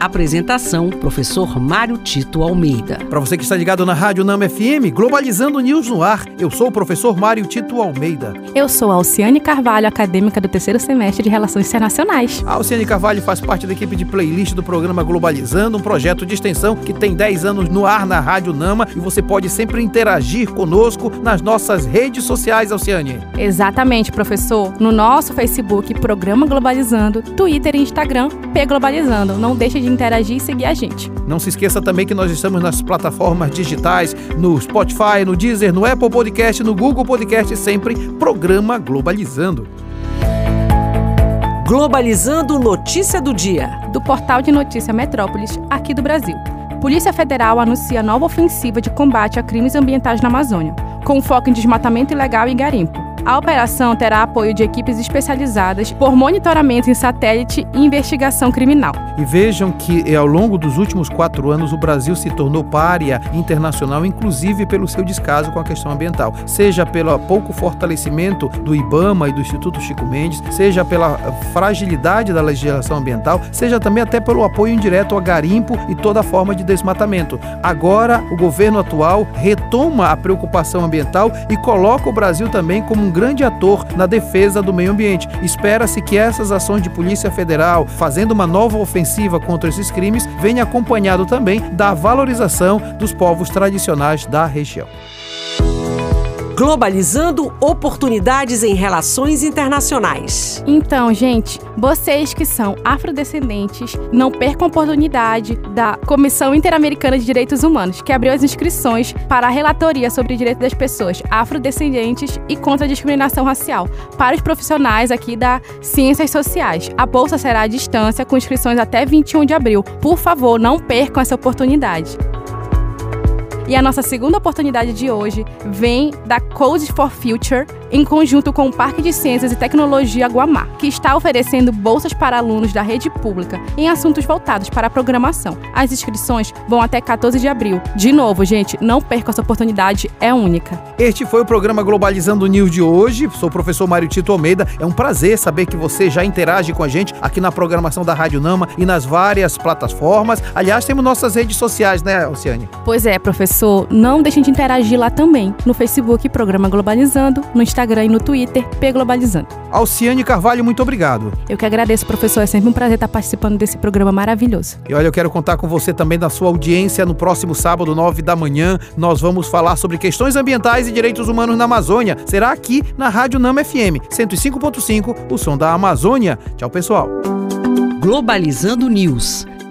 Apresentação: Professor Mário Tito Almeida. Para você que está ligado na Rádio Nama FM, Globalizando News no ar, eu sou o professor Mário Tito Almeida. Eu sou a Alciane Carvalho, acadêmica do terceiro semestre de Relações Internacionais. A Alciane Carvalho faz parte da equipe de playlist do programa Globalizando, um projeto de extensão que tem 10 anos no ar na Rádio Nama e você pode sempre interagir conosco nas nossas redes sociais, Alciane. Exatamente, professor. No nosso Facebook, Programa Globalizando, Twitter e Instagram, P Globalizando. Não deixe de interagir e seguir a gente. Não se esqueça também que nós estamos nas plataformas digitais, no Spotify, no Deezer, no Apple Podcast, no Google Podcast, sempre programa Globalizando. Globalizando Notícia do Dia. Do portal de notícia Metrópolis, aqui do Brasil. Polícia Federal anuncia nova ofensiva de combate a crimes ambientais na Amazônia, com foco em desmatamento ilegal e garimpo. A operação terá apoio de equipes especializadas por monitoramento em satélite e investigação criminal. E vejam que eh, ao longo dos últimos quatro anos o Brasil se tornou párea internacional, inclusive pelo seu descaso com a questão ambiental, seja pelo pouco fortalecimento do IBAMA e do Instituto Chico Mendes, seja pela fragilidade da legislação ambiental, seja também até pelo apoio indireto ao garimpo e toda forma de desmatamento. Agora o governo atual retoma a preocupação ambiental e coloca o Brasil também como um grande ator na defesa do meio ambiente. Espera-se que essas ações de Polícia Federal, fazendo uma nova ofensiva contra esses crimes, venha acompanhado também da valorização dos povos tradicionais da região. Globalizando oportunidades em relações internacionais. Então, gente, vocês que são afrodescendentes, não percam a oportunidade da Comissão Interamericana de Direitos Humanos, que abriu as inscrições para a relatoria sobre o direito das pessoas afrodescendentes e contra a discriminação racial para os profissionais aqui da Ciências Sociais. A bolsa será à distância com inscrições até 21 de abril. Por favor, não percam essa oportunidade. E a nossa segunda oportunidade de hoje vem da Code for Future, em conjunto com o Parque de Ciências e Tecnologia Guamá, que está oferecendo bolsas para alunos da rede pública em assuntos voltados para a programação. As inscrições vão até 14 de abril. De novo, gente, não perca essa oportunidade, é única. Este foi o programa Globalizando News de hoje. Sou o professor Mário Tito Almeida. É um prazer saber que você já interage com a gente aqui na programação da Rádio Nama e nas várias plataformas. Aliás, temos nossas redes sociais, né, Oceane? Pois é, professor não deixem de interagir lá também, no Facebook Programa Globalizando, no Instagram e no Twitter P Globalizando. Alciane Carvalho, muito obrigado. Eu que agradeço, professor. É sempre um prazer estar participando desse programa maravilhoso. E olha, eu quero contar com você também na sua audiência no próximo sábado, 9 da manhã. Nós vamos falar sobre questões ambientais e direitos humanos na Amazônia. Será aqui na Rádio Nama FM 105.5, o som da Amazônia. Tchau, pessoal. Globalizando News